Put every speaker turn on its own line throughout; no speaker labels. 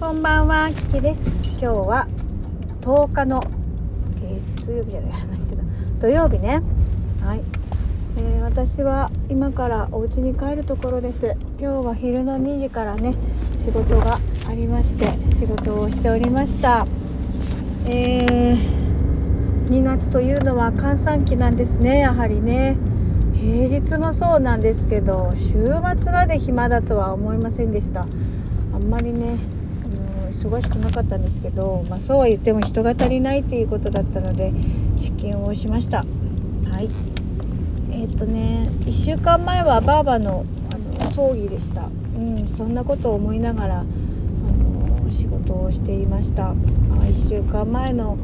こんばんは、キキです。今日は10日の月曜日じゃない、土曜日ね。はい、えー、私は今からお家に帰るところです。今日は昼の2時からね、仕事がありまして、仕事をしておりました。えー、2月というのは閑散期なんですね、やはりね。平日もそうなんですけど週末まで暇だとは思いませんでしたあんまりね忙しくなかったんですけど、まあ、そうは言っても人が足りないっていうことだったので出勤をしました。はい。えー、っとね1週間前はばあばのあの葬儀でした。うんそんなことを思いながらあの仕事をしていました。あ1週間前の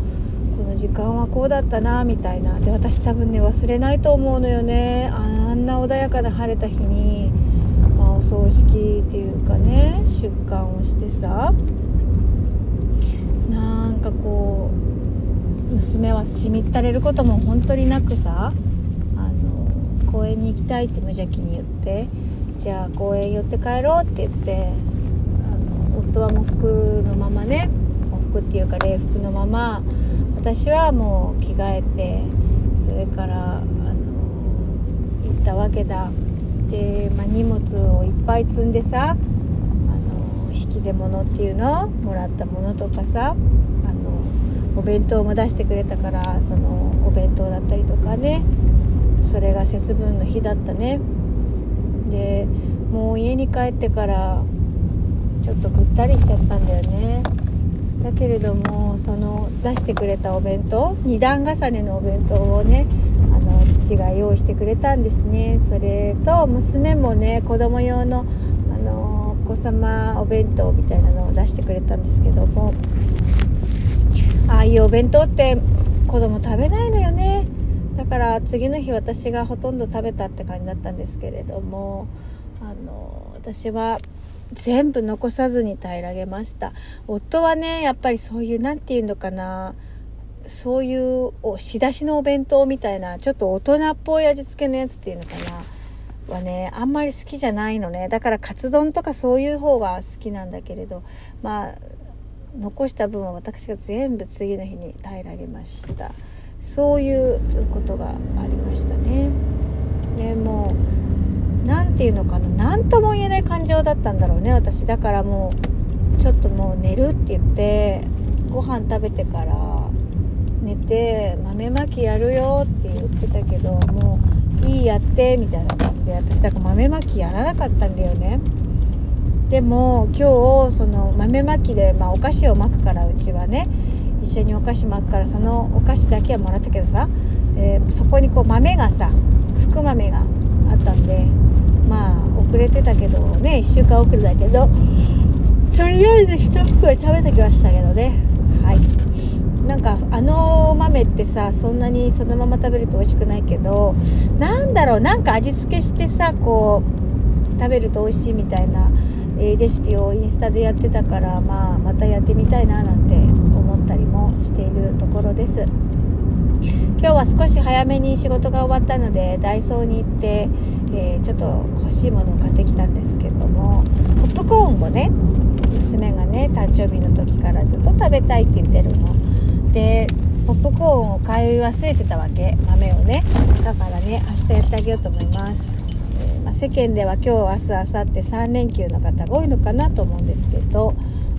この時間はこうだったなみたいな。で私多分ね忘れないと思うのよね。あんな穏やかな晴れた日に、まあ、お葬式っていうかね出棺をしてさ。なんかこう娘はしみったれることも本当になくさあの公園に行きたいって無邪気に言ってじゃあ公園寄って帰ろうって言ってあの夫は喪服のままね喪服っていうか礼服のまま私はもう着替えてそれからあの行ったわけだで、まあ、荷物をいっぱい積んでさ引き出物っていうのもらったものとかさお弁当も出してくれたからそのお弁当だったりとかね。それが節分の日だったね。でもう家に帰ってからちょっとぐったりしちゃったんだよね。だけれどもその出してくれたお弁当2段重ねのお弁当をねあの父が用意してくれたんですね。それと娘もね子供用のあのお子様お弁当みたいなのを出してくれたんですけどもああいうお弁当って子供食べないのよね。だから次の日私がほとんど食べたって感じだったんですけれどもあの私は全部残さずに平らげました。夫はねやっぱりそういう何て言うのかな。そういうお仕出しのお弁当みたいなちょっと大人っぽい味付けのやつっていうのかな。はねあんまり好きじゃないのね。だからカツ丼とかそういう方が好きなんだけれど。まあ残した分は私が全部次の日に平らげました。そういうことがありましたね。でも何て言うのかな。何とも言えない感情だったんだろうね私。だからもうちょっともう寝るって言ってご飯食べてから寝て豆まきやるよって言ってたけどもういいやってみたいな感じで私。だから豆まきやらなかったんだよね。でも今日その豆まきで、まあ、お菓子を巻くからうちはね一緒にお菓子巻くからそのお菓子だけはもらったけどさ、えそこにこう豆がさ福豆があったんでまあ遅れてたけどね1週間遅れだけどとりあえず1袋食べてきましたけどね。はい。なんかあの豆ってさそんなにそのまま食べると美味しくないけどなんだろうなんか味付けしてさこう食べると美味しいみたいな、え、レシピをインスタでやってたから、まあ、またやってみたいななんて思ったりもしているところです。今日は少し早めに仕事が終わったのでダイソーに行って、えー、ちょっと欲しいものを買ってきたんですけどもポップコーンをね娘がね誕生日の時からずっと食べたいって言ってるの。でポップコーンを買い忘れてたわけ。豆をねだからね明日やってあげようと思います、世間では今日明日明後日3連休の方が多いのかなと思うんですけど、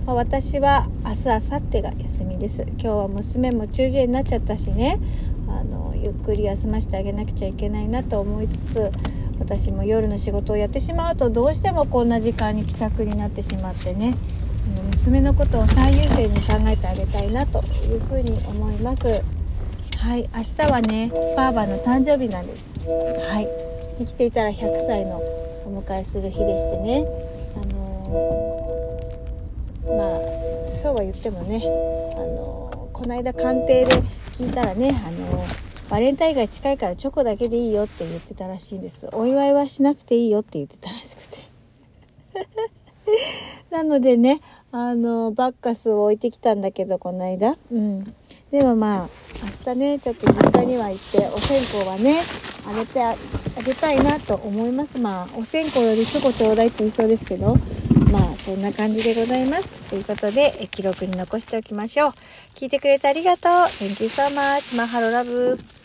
まあ、私は明日明後日が休みです。今日は娘も中耳炎になっちゃったしね。あのゆっくり休ませてあげなくちゃいけないなと思いつつ私も夜の仕事をやってしまうとどうしてもこんな時間に帰宅になってしまってね。娘のことを最優先に考えてあげたいなというふうに思います。はい明日はねばあばの誕生日なんです。はい。生きていたら100歳のお迎えする日でしてね。あのー、まあそうは言ってもねあのー、この間鑑定で聞いたらねあのー、バレンタインが近いからチョコだけでいいよって言ってたらしいんです。お祝いはしなくていいよって言ってたらしくて。なのでねあのバッカスを置いてきたんだけどこの間うん。でもまあ明日ねちょっと実家には行ってお線香はねあげてあげたいなと思います。まあお線香よりすぐちょうだいって言いそうですけどまあそんな感じでございます。ということでえ記録に残しておきましょう。聞いてくれてありがとう。Thank you so much マハロラブ。